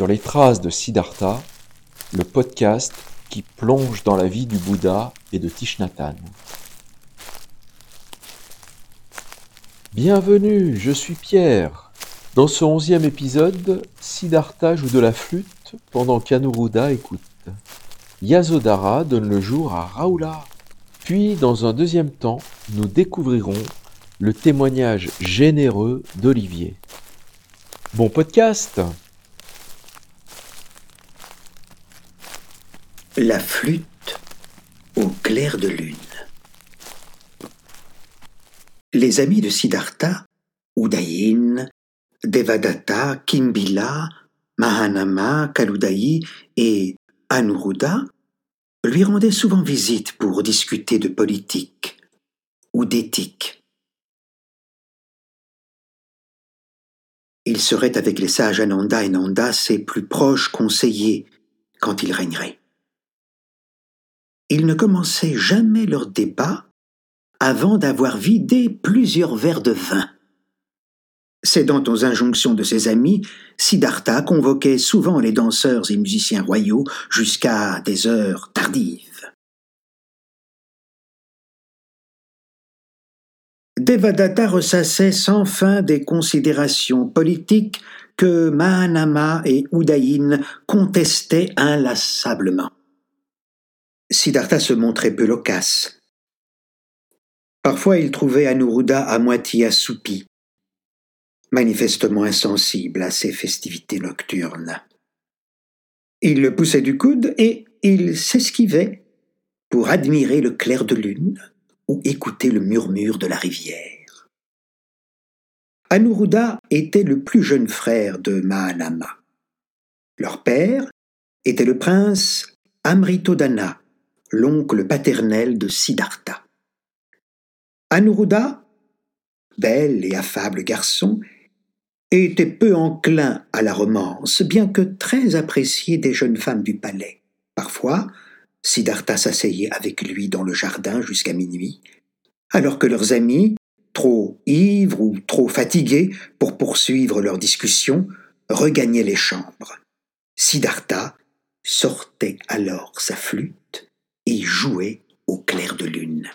Sur les traces de Siddhartha, le podcast qui plonge dans la vie du Bouddha et de Tishnatan. Bienvenue, je suis Pierre. Dans ce onzième épisode, Siddhartha joue de la flûte pendant qu'Anuruddha écoute. Yasodhara donne le jour à Raoula. Puis, dans un deuxième temps, nous découvrirons le témoignage généreux d'Olivier. Bon podcast La flûte au clair de lune. Les amis de Siddhartha, Udayin, Devadatta, Kimbila, Mahanama, Kaludayi et Anuruddha lui rendaient souvent visite pour discuter de politique ou d'éthique. Il serait avec les sages Ananda et Nanda ses plus proches conseillers quand il régnerait ils ne commençaient jamais leur débat avant d'avoir vidé plusieurs verres de vin. Cédant aux injonctions de ses amis, Siddhartha convoquait souvent les danseurs et musiciens royaux jusqu'à des heures tardives. Devadatta ressassait sans fin des considérations politiques que Mahanama et Udayin contestaient inlassablement. Siddhartha se montrait peu loquace. Parfois il trouvait Anuruddha à moitié assoupi, manifestement insensible à ces festivités nocturnes. Il le poussait du coude et il s'esquivait pour admirer le clair de lune ou écouter le murmure de la rivière. Anuruddha était le plus jeune frère de Mahanama. Leur père était le prince Amritodana, l'oncle paternel de Siddhartha. Anuruddha, bel et affable garçon, était peu enclin à la romance, bien que très apprécié des jeunes femmes du palais. Parfois, Siddhartha s'asseyait avec lui dans le jardin jusqu'à minuit, alors que leurs amis, trop ivres ou trop fatigués pour poursuivre leur discussion, regagnaient les chambres. Siddhartha sortait alors sa flûte jouait au clair de lune.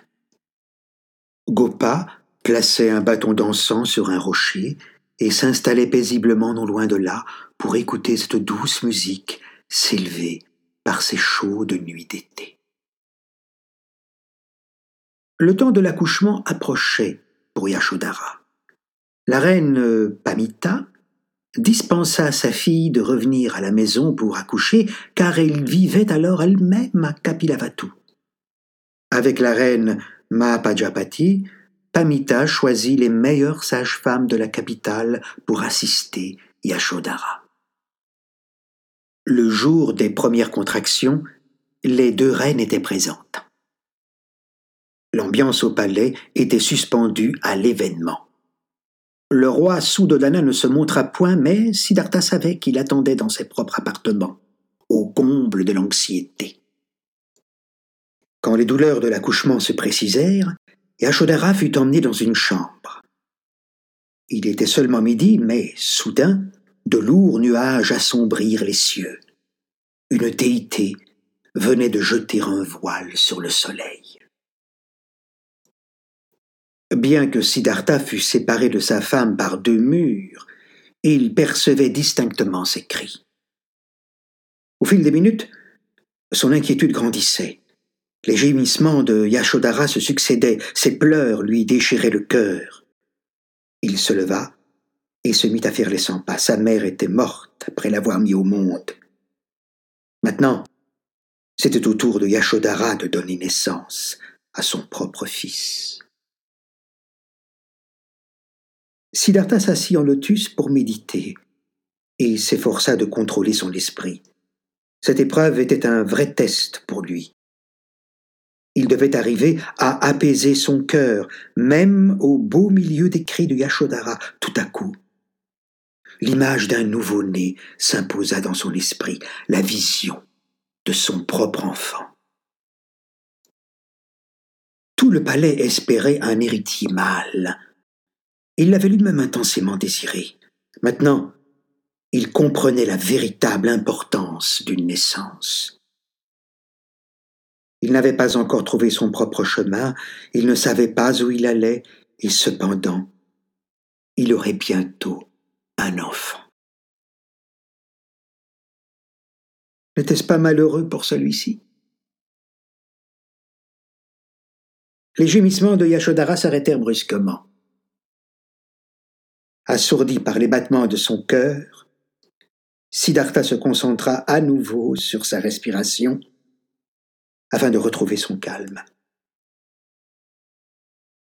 Gopa plaçait un bâton d'encens sur un rocher et s'installait paisiblement non loin de là pour écouter cette douce musique s'élever par ces chaudes nuits d'été. Le temps de l'accouchement approchait pour Yashodhara. La reine Pamita dispensa sa fille de revenir à la maison pour accoucher, car elle vivait alors elle-même à Kapilavatu. Avec la reine Mahapajapati, Pamita choisit les meilleures sages-femmes de la capitale pour assister Yashodhara. Le jour des premières contractions, les deux reines étaient présentes. L'ambiance au palais était suspendue à l'événement. Le roi Soudodana ne se montra point, mais Siddhartha savait qu'il attendait dans ses propres appartements, au comble de l'anxiété. Quand les douleurs de l'accouchement se précisèrent, Yashodhara fut emmené dans une chambre. Il était seulement midi, mais soudain, de lourds nuages assombrirent les cieux. Une déité venait de jeter un voile sur le soleil. Bien que Siddhartha fût séparé de sa femme par deux murs, il percevait distinctement ses cris. Au fil des minutes, son inquiétude grandissait. Les gémissements de Yashodhara se succédaient, ses pleurs lui déchiraient le cœur. Il se leva et se mit à faire les cent pas. Sa mère était morte après l'avoir mis au monde. Maintenant, c'était au tour de Yashodhara de donner naissance à son propre fils. Siddhartha s'assit en lotus pour méditer et s'efforça de contrôler son esprit. Cette épreuve était un vrai test pour lui. Il devait arriver à apaiser son cœur, même au beau milieu des cris de Yashodhara, tout à coup. L'image d'un nouveau-né s'imposa dans son esprit, la vision de son propre enfant. Tout le palais espérait un héritier mâle, il l'avait lui-même intensément désiré. Maintenant, il comprenait la véritable importance d'une naissance. Il n'avait pas encore trouvé son propre chemin, il ne savait pas où il allait, et cependant, il aurait bientôt un enfant. N'était-ce pas malheureux pour celui-ci? Les gémissements de Yashodhara s'arrêtèrent brusquement. Assourdi par les battements de son cœur, Siddhartha se concentra à nouveau sur sa respiration afin de retrouver son calme.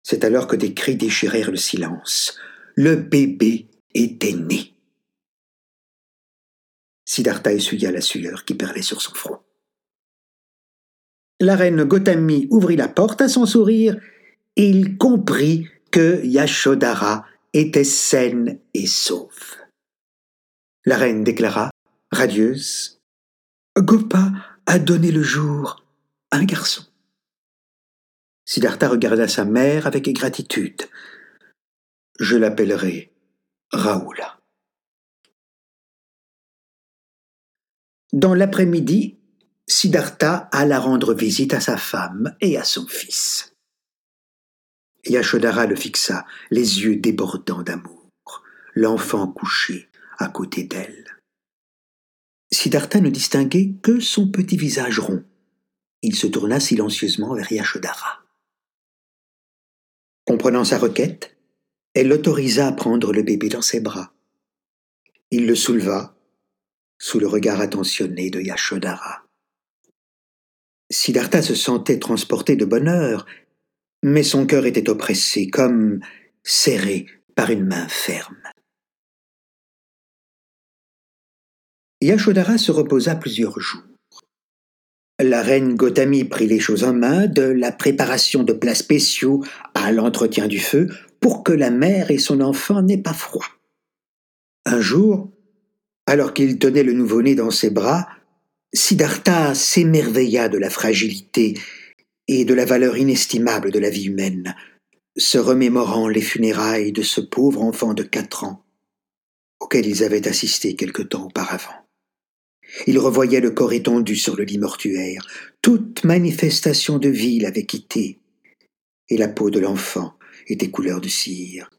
C'est alors que des cris déchirèrent le silence. Le bébé était né. Siddhartha essuya la sueur qui perlait sur son front. La reine Gotami ouvrit la porte à son sourire et il comprit que Yashodhara était saine et sauve. La reine déclara, radieuse, Gopa a donné le jour à un garçon. Siddhartha regarda sa mère avec gratitude. Je l'appellerai Raoula. Dans l'après-midi, Siddhartha alla rendre visite à sa femme et à son fils. Yashodhara le fixa, les yeux débordants d'amour, l'enfant couché à côté d'elle. Siddhartha ne distinguait que son petit visage rond. Il se tourna silencieusement vers Yashodhara. Comprenant sa requête, elle l'autorisa à prendre le bébé dans ses bras. Il le souleva sous le regard attentionné de Yashodhara. Siddhartha se sentait transporté de bonheur, mais son cœur était oppressé, comme serré par une main ferme. Yashodhara se reposa plusieurs jours. La reine Gotami prit les choses en main, de la préparation de plats spéciaux à l'entretien du feu, pour que la mère et son enfant n'aient pas froid. Un jour, alors qu'il tenait le nouveau-né dans ses bras, Siddhartha s'émerveilla de la fragilité et de la valeur inestimable de la vie humaine, se remémorant les funérailles de ce pauvre enfant de quatre ans, auquel ils avaient assisté quelque temps auparavant. Il revoyait le corps étendu sur le lit mortuaire, toute manifestation de vie l'avait quitté, et la peau de l'enfant était couleur de cire.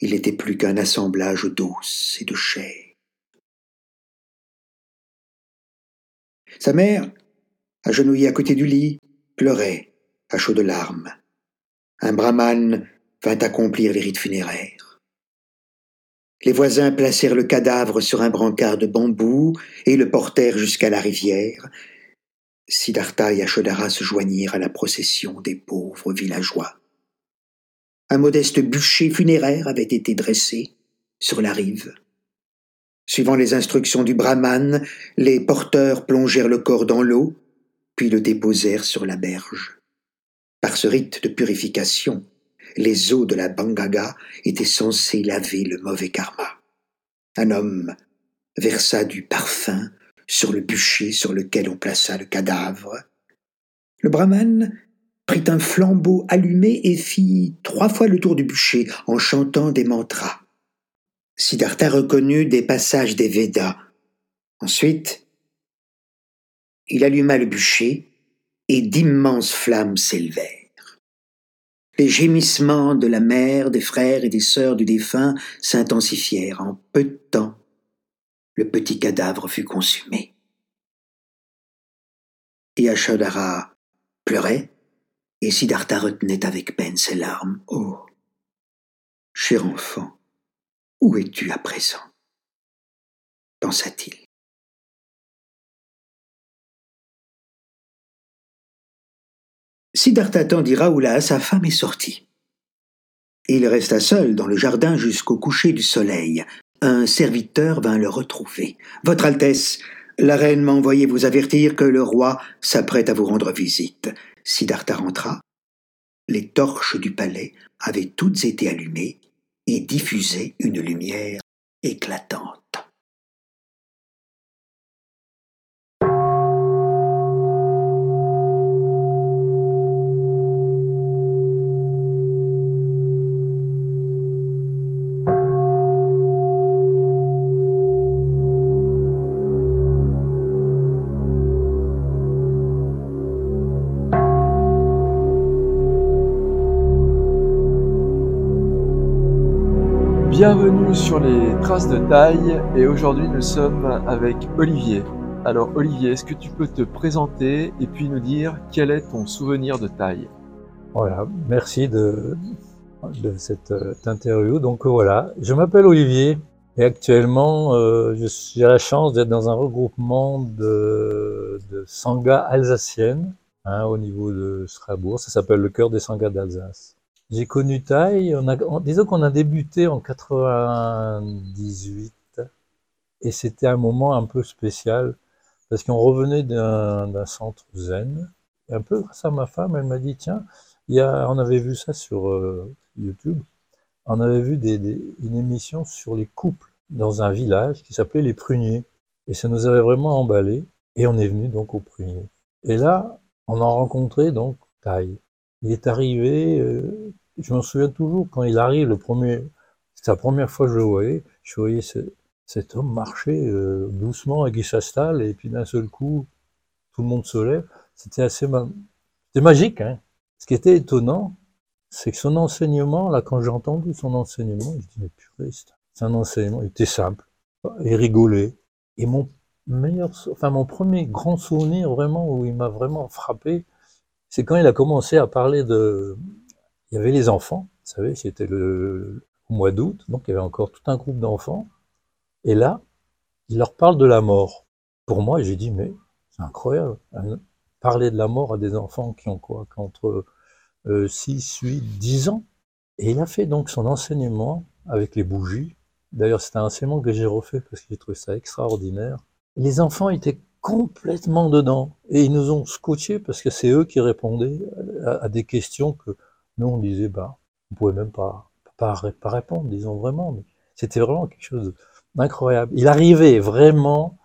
Il n'était plus qu'un assemblage d'os et de chair. Sa mère, agenouillée à côté du lit, pleurait à chaudes larmes. Un brahmane vint accomplir les rites funéraires. Les voisins placèrent le cadavre sur un brancard de bambou et le portèrent jusqu'à la rivière. Siddhartha et Ashodhara se joignirent à la procession des pauvres villageois. Un modeste bûcher funéraire avait été dressé sur la rive. Suivant les instructions du brahman, les porteurs plongèrent le corps dans l'eau, puis le déposèrent sur la berge. Par ce rite de purification, les eaux de la Bangaga étaient censées laver le mauvais karma. Un homme versa du parfum sur le bûcher sur lequel on plaça le cadavre. Le brahman prit un flambeau allumé et fit trois fois le tour du bûcher en chantant des mantras. Siddhartha reconnut des passages des Védas. Ensuite, il alluma le bûcher et d'immenses flammes s'élevèrent. Les gémissements de la mère, des frères et des sœurs du défunt s'intensifièrent. En peu de temps, le petit cadavre fut consumé. Yashodhara pleurait et Siddhartha retenait avec peine ses larmes. Oh, cher enfant, où es-tu à présent? Pensa-t-il. Siddhartha tendit Raoula à sa femme et sortit. Il resta seul dans le jardin jusqu'au coucher du soleil. Un serviteur vint le retrouver. Votre Altesse, la reine m'a envoyé vous avertir que le roi s'apprête à vous rendre visite. Siddhartha rentra. Les torches du palais avaient toutes été allumées et diffusait une lumière éclatante. Bienvenue sur les traces de taille et aujourd'hui nous sommes avec Olivier. Alors Olivier, est-ce que tu peux te présenter et puis nous dire quel est ton souvenir de taille? Voilà, merci de, cette euh, interview. Donc voilà, je m'appelle Olivier et actuellement euh, j'ai la chance d'être dans un regroupement de, de sangas alsaciennes hein, au niveau de Strasbourg. Ça s'appelle le cœur des sangas d'Alsace. J'ai connu Taille, on a, disons qu'on a débuté en 98 et c'était un moment un peu spécial parce qu'on revenait d'un centre zen. Et un peu grâce à ma femme, elle m'a dit tiens, on avait vu ça sur euh, YouTube, on avait vu une émission sur les couples dans un village qui s'appelait les Pruniers. Et ça nous avait vraiment emballé. Et on est venu donc aux Pruniers. Et là, on a rencontré donc Taille. Il est arrivé, euh, je me souviens toujours, quand il arrive, c'était la première fois que je le voyais, je voyais cet homme marcher euh, doucement avec s'installe, et puis d'un seul coup, tout le monde se lève. C'était assez magique. Hein. Ce qui était étonnant, c'est que son enseignement, là, quand j'ai entendu son enseignement, je dis, mais purée, c'est un enseignement, il était simple, il rigolait. Et mon meilleur, enfin, mon premier grand souvenir, vraiment, où il m'a vraiment frappé, c'est quand il a commencé à parler de... Il y avait les enfants, vous savez, c'était le, mois d'août, donc il y avait encore tout un groupe d'enfants. Et là, il leur parle de la mort. Pour moi, j'ai dit, mais c'est incroyable. Parler de la mort à des enfants qui ont quoi Qu'entre 6, 8, 10 ans. Et il a fait donc son enseignement avec les bougies. D'ailleurs, c'est un enseignement que j'ai refait parce que j'ai trouvé ça extraordinaire. Les enfants étaient complètement dedans. Et ils nous ont scotché parce que c'est eux qui répondaient à, des questions que nous, on disait, bah, on pouvait même pas, pas, pas répondre, disons vraiment. Mais c'était vraiment quelque chose d'incroyable. Il arrivait vraiment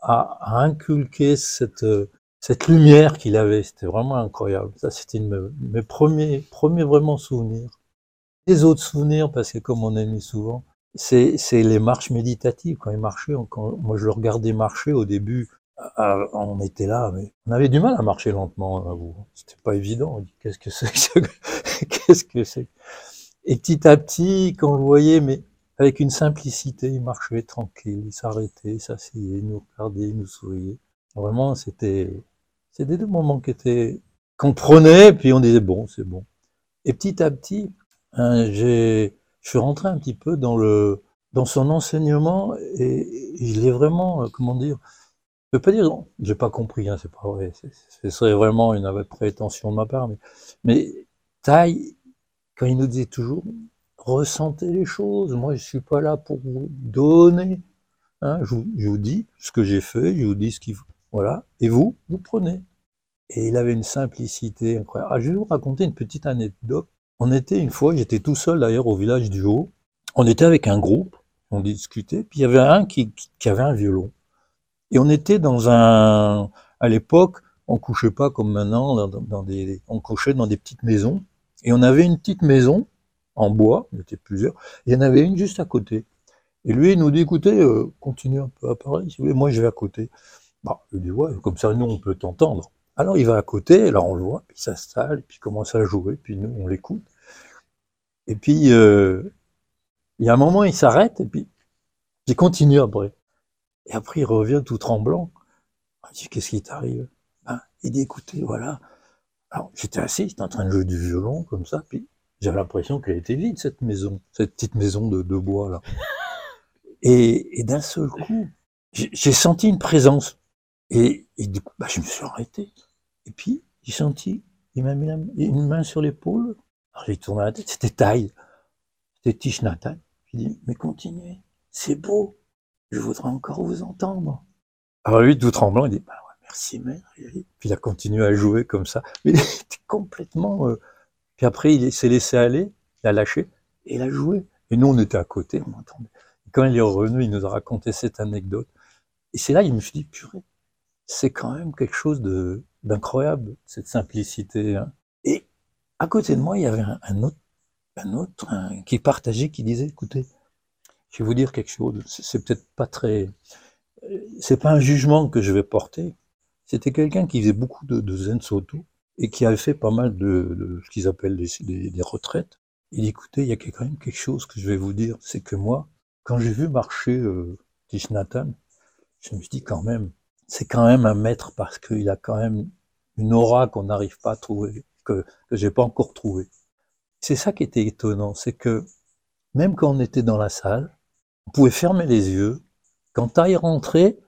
à, inculquer cette, cette lumière qu'il avait. C'était vraiment incroyable. Ça, c'était mes premiers, premiers vraiment souvenirs. Les autres souvenirs, parce que comme on a mis souvent, c'est les marches méditatives. Quand il marchait, quand, moi je le regardais marcher au début, ah, on était là, mais on avait du mal à marcher lentement, hein, C'était pas évident. Qu'est-ce que c'est Qu'est-ce que c'est? Et petit à petit, quand on le voyait, mais avec une simplicité, il marchait tranquille, il s'arrêtait, il s'asseyait, il nous regardait, il nous souriait. Vraiment, c'était, c'était des moments qui étaient, qu'on prenait, puis on disait bon, c'est bon. Et petit à petit, hein, j'ai, je suis rentré un petit peu dans le, dans son enseignement et il est vraiment, euh, comment dire, je peux pas dire, j'ai pas compris, hein, c'est pas vrai, ce serait vraiment une prétention de ma part, mais, mais taille, quand il nous disait toujours, ressentez les choses, moi je suis pas là pour vous donner, hein, je, vous, dis ce que j'ai fait, je vous dis ce qu'il faut, voilà, et vous, vous prenez. Et il avait une simplicité incroyable. Ah, je vais vous raconter une petite anecdote. On était une fois, j'étais tout seul d'ailleurs au village du Haut, on était avec un groupe, on discutait, puis il y avait un qui avait un violon. Et on était dans un, à l'époque, on couchait pas comme maintenant, dans, des, on couchait dans des petites maisons. Et on avait une petite maison en bois, il y était plusieurs. il y en avait une juste à côté. Et lui, il nous dit, écoutez, euh, continuez un peu à parler, si vous voulez, moi je vais à côté. Bah, il dit, ouais, comme ça, nous, on peut t'entendre. Alors il va à côté, alors on le voit, puis il s'installe, puis il commence à jouer, puis nous, on l'écoute. Et puis, euh, il y a un moment, il s'arrête, et puis il continue après. Et après, il revient tout tremblant. Il dit, qu'est-ce qui t'arrive? Ben, Il dit, écoutez, voilà. Alors, j'étais assis, j'étais en train de jouer du violon, comme ça, puis j'avais l'impression qu'elle était vide, cette maison, cette petite maison de, bois, là. Et, d'un seul coup, j'ai senti une présence. Et, du coup, bah, je me suis arrêté. Et puis, j'ai senti, il m'a mis une main sur l'épaule. Alors, j'ai tourné la tête, c'était taille. C'était Tishnatan. J'ai dit, mais continuez, c'est beau je voudrais encore vous entendre. Alors lui, tout tremblant, il dit, bah ouais, merci mère. Puis il a continué à jouer comme ça. Mais il était complètement... Euh, puis après, il s'est laissé aller, il a lâché, et il a joué. Et nous, on était à côté, on entendait. quand il est revenu, il nous a raconté cette anecdote. Et c'est là, il me suis dit, purée, c'est quand même quelque chose d'incroyable, cette simplicité. Hein. Et à côté de moi, il y avait un, autre, un autre qui partageait, qui disait, écoutez, je vais vous dire quelque chose, c'est peut-être pas très... C'est pas un jugement que je vais porter. C'était quelqu'un qui faisait beaucoup de, zen soto et qui avait fait pas mal de, ce qu'ils appellent des, retraites. Il dit, écoutez, il y a quand même quelque chose que je vais vous dire, c'est que moi, quand j'ai vu marcher euh, Tishnatan, je me suis dit quand même, c'est quand même un maître parce qu'il a quand même une aura qu'on n'arrive pas à trouver, que, que j'ai pas encore trouvé. C'est ça qui était étonnant, c'est que même quand on était dans la salle, on pouvait fermer les yeux. Quand Taï rentrait,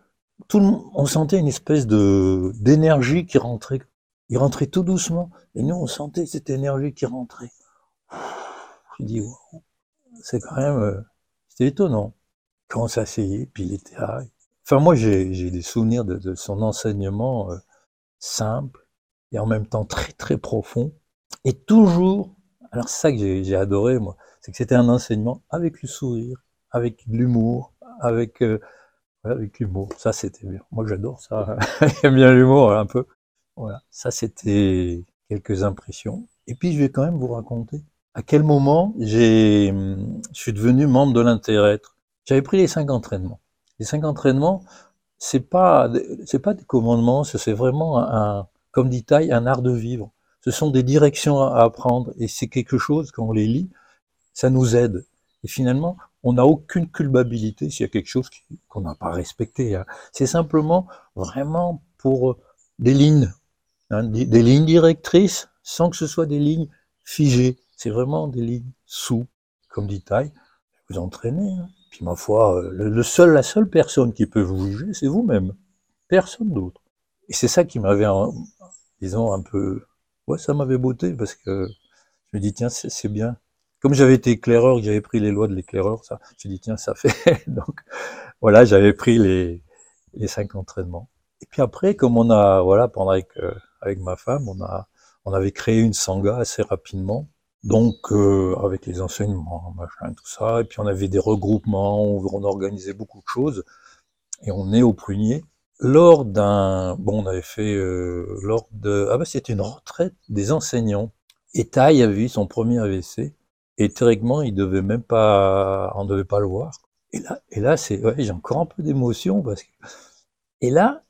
tout le monde, on sentait une espèce de d'énergie qui rentrait. Il rentrait tout doucement, et nous on sentait cette énergie qui rentrait. Je dis, c'est quand même, euh, c'était étonnant. Quand on s'asseyait, puis il était là. Enfin, moi, j'ai des souvenirs de, de son enseignement euh, simple et en même temps très très profond, et toujours. Alors c'est ça que j'ai adoré moi, c'est que c'était un enseignement avec le sourire, avec l'humour, avec euh, avec l'humour. Ça c'était bien. Moi j'adore ça. J'aime bien l'humour un peu. Voilà, ça c'était quelques impressions. Et puis je vais quand même vous raconter à quel moment j'ai, je suis devenu membre de l'intérêt. J'avais pris les cinq entraînements. Les cinq entraînements, c'est pas, c'est pas des commandements, c'est vraiment un, comme dit Taille, un art de vivre. Ce sont des directions à apprendre et c'est quelque chose, quand on les lit, ça nous aide. Et finalement, on n'a aucune culpabilité s'il y a quelque chose qu'on n'a pas respecté. Hein. C'est simplement vraiment pour des lignes, hein, des lignes directrices sans que ce soit des lignes figées. C'est vraiment des lignes sous, comme dit Taille. Vous entraînez. Hein. Puis ma foi, euh, le, seul, la seule personne qui peut vous juger, c'est vous-même. Personne d'autre. Et c'est ça qui m'avait, disons, un peu, ouais, ça m'avait beauté parce que je me dis, tiens, c'est bien. Comme j'avais été éclaireur, j'avais pris les lois de l'éclaireur, ça, me dit, tiens, ça fait. Donc, voilà, j'avais pris les, les cinq entraînements. Et puis après, comme on a, voilà, pendant avec, euh, avec ma femme, on a, on avait créé une sangha assez rapidement. Donc, euh, avec les enseignements, machin, tout ça. Et puis, on avait des regroupements, on, organisait beaucoup de choses. Et on est au prunier. Lors d'un, bon, on avait fait, euh, lors de, ah bah, c'était une retraite des enseignants. Et Taï avait eu son premier AVC. Et théoriquement, il devait même pas, on devait pas le voir. Et là, et là, c'est, j'ai encore un peu d'émotion parce que, et là,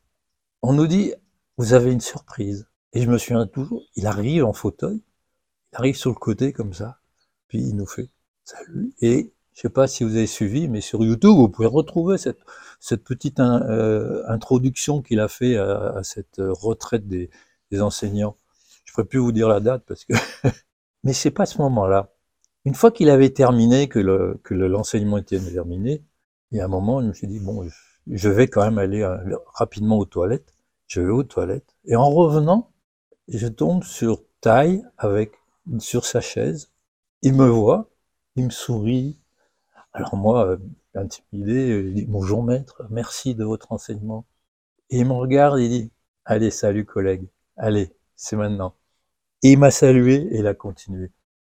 on nous dit, vous avez une surprise. Et je me souviens toujours, il arrive en fauteuil, il arrive sur le côté comme ça, puis il nous fait salut. Et je sais pas si vous avez suivi, mais sur YouTube, vous pouvez retrouver cette, cette petite euh, introduction qu'il a fait à, cette retraite des, des enseignants. Je ne pourrais plus vous dire la date parce que, mais c'est pas ce moment-là. Une fois qu'il avait terminé, que le, que l'enseignement était terminé, il y a un moment, je me suis dit bon, je vais quand même aller euh, rapidement aux toilettes. Je vais aux toilettes et en revenant, je tombe sur Taille avec sur sa chaise. Il me voit, il me sourit. Alors moi, euh, intimidé, il dit bonjour maître, merci de votre enseignement. Et il me regarde il dit allez salut collègue, allez c'est maintenant. Et il m'a salué et il a continué.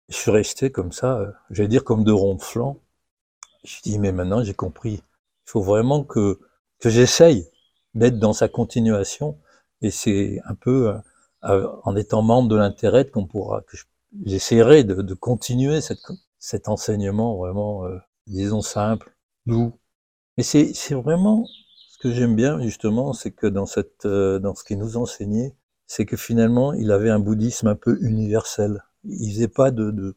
Je suis resté comme ça, euh, j'allais dire comme de ronflant. Je dis mais maintenant j'ai compris. Il faut vraiment que que j'essaye d'être dans sa continuation et c'est un peu euh, en étant membre de l'intérêt qu'on pourra que j'essaierai de, continuer cette, cet enseignement vraiment euh, disons simple, doux. Mais c'est vraiment ce que j'aime bien justement, c'est que dans cette euh, dans ce qu'il nous enseignait, c'est que finalement il avait un bouddhisme un peu universel. Il faisait pas de, de,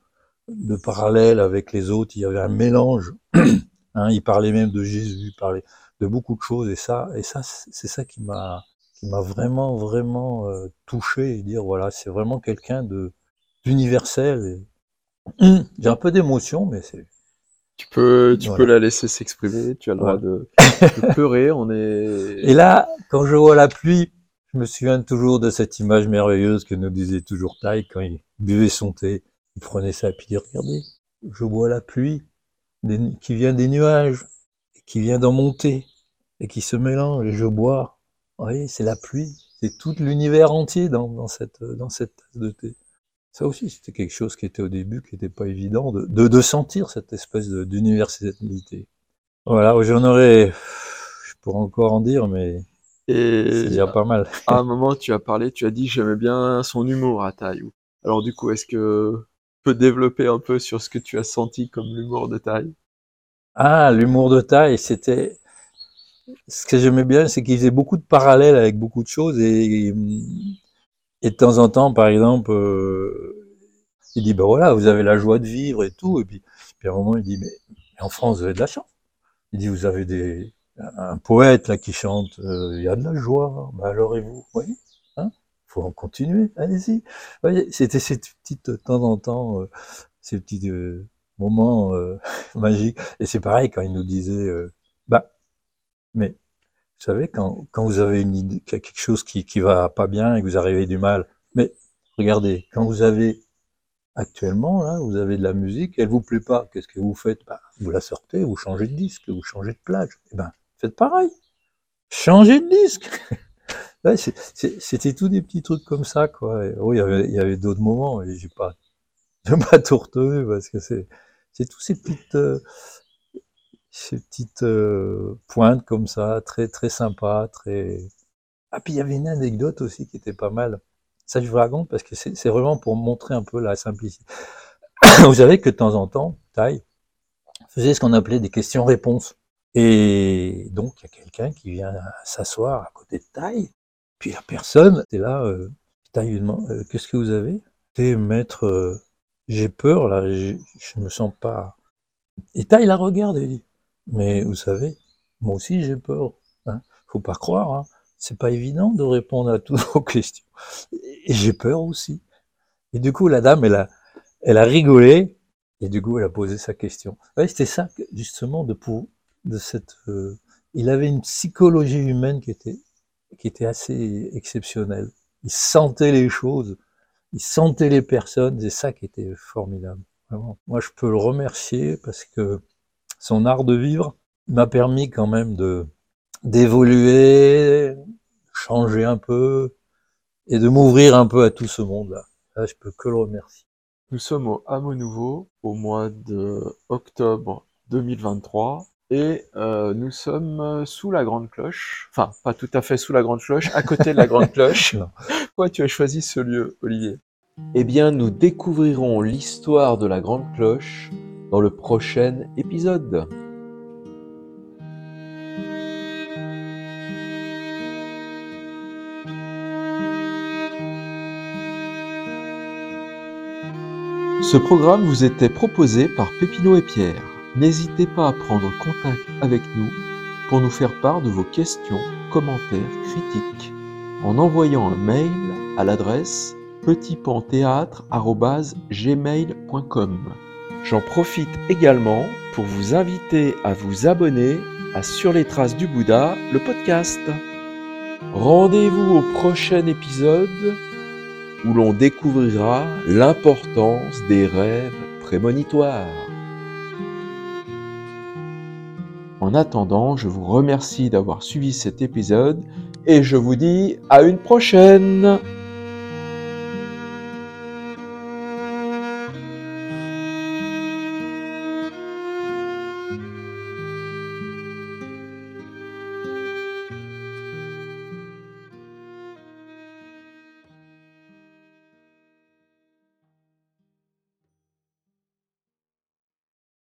de parallèle avec les autres. Il y avait un mélange. hein, il parlait même de Jésus, il parlait de beaucoup de choses et ça et ça c'est ça qui m'a qui m'a vraiment vraiment euh, touché et dire voilà c'est vraiment quelqu'un de d'universel. J'ai un peu d'émotion mais c'est tu peux, tu peux la laisser s'exprimer, tu as le droit de, de, pleurer, on est... Et là, quand je vois la pluie, je me souviens toujours de cette image merveilleuse que nous disait toujours Taille quand il buvait son thé. Il prenait ça et puis il dit, regardez, je vois la pluie qui vient des nuages, et qui vient d'en monter, et qui se mélange, et je bois. Vous voyez, c'est la pluie, c'est tout l'univers entier dans, dans, cette, dans cette tasse de thé. Ça aussi, c'était quelque chose qui était au début, qui n'était pas évident, de, de, de, sentir cette espèce d'universalité. Voilà, j'en aurais, je pourrais encore en dire, mais c'est déjà pas mal. À un moment, tu as parlé, tu as dit j'aimais bien son humour à taille. Alors du coup, est-ce que tu peux développer un peu sur ce que tu as senti comme l'humour de taille Ah, l'humour de taille, c'était... Ce que j'aimais bien, c'est qu'il faisait beaucoup de parallèles avec beaucoup de choses et et de temps en temps, par exemple, euh, Il dit, ben voilà, vous avez la joie de vivre et tout. Et puis, puis à un moment, il dit, mais, en France, vous avez de la chance. Il dit, vous avez des, un poète là qui chante, euh, il y a de la joie. Ben alors et vous, oui, hein faut en continuer, allez-y. C'était ces petites, temps en temps, euh, ces petits euh, moments magiques. Et c'est pareil quand il nous disait, bah, mais vous savez, quand, quand vous avez une idée, quelque chose qui, qui va pas bien et que vous arrivez du mal, mais regardez, quand vous avez actuellement, là, vous avez de la musique, elle vous plaît pas, qu'est-ce que vous faites? Bah, Vous la sortez, vous changez de disque, vous changez de plage. Eh ben, faites pareil. Changez de disque. C'était tous des petits trucs comme ça, quoi. oh, il y avait, d'autres moments, et j'ai pas, pas tout retenu parce que c'est, c'est tous ces petites, euh, ces petites euh, pointes comme ça, très très sympa, très. Ah puis il y avait une anecdote aussi qui était pas mal. Ça je vous raconte parce que c'est vraiment pour montrer un peu la simplicité. vous savez que de temps en temps, Taille faisait ce qu'on appelait des questions-réponses. Et donc il y a quelqu'un qui vient s'asseoir à côté de Taille, puis la personne était là. Euh, Taille lui demande euh, qu'est-ce que vous avez? C'est maître, euh, j'ai peur là, je me sens pas. Et Taille la regarde et dit mais vous savez, moi aussi j'ai peur. Hein. Faut pas croire. Hein. C'est pas évident de répondre à toutes vos questions. Et j'ai peur aussi. Et du coup, la dame, elle a, elle a rigolé. Et du coup, elle a posé sa question. Ouais, c'était ça, justement, de pour, Euh, il avait une psychologie humaine qui était, qui était assez exceptionnelle. Il sentait les choses, il sentait les personnes. C'est ça qui était formidable. Moi, je peux le remercier parce que son art de vivre m'a permis quand même de d'évoluer, changer un peu et de m'ouvrir un peu à tout ce monde-là. Là, je peux que le remercier. Nous sommes au Hameau Nouveau au mois de octobre 2023 et euh, nous sommes sous la Grande Cloche. Enfin, pas tout à fait sous la Grande Cloche, à côté de la Grande Cloche. Pourquoi tu as choisi ce lieu, Olivier? Eh bien, nous découvrirons l'histoire de la Grande Cloche dans le prochain épisode. Ce programme vous était proposé par Pépino et Pierre. N'hésitez pas à prendre contact avec nous pour nous faire part de vos questions, commentaires, critiques en envoyant un mail à l'adresse petitpantheatre.gmail.com. J'en profite également pour vous inviter à vous abonner à Sur les traces du Bouddha, le podcast. Rendez-vous au prochain épisode où l'on découvrira l'importance des rêves prémonitoires. En attendant, je vous remercie d'avoir suivi cet épisode et je vous dis à une prochaine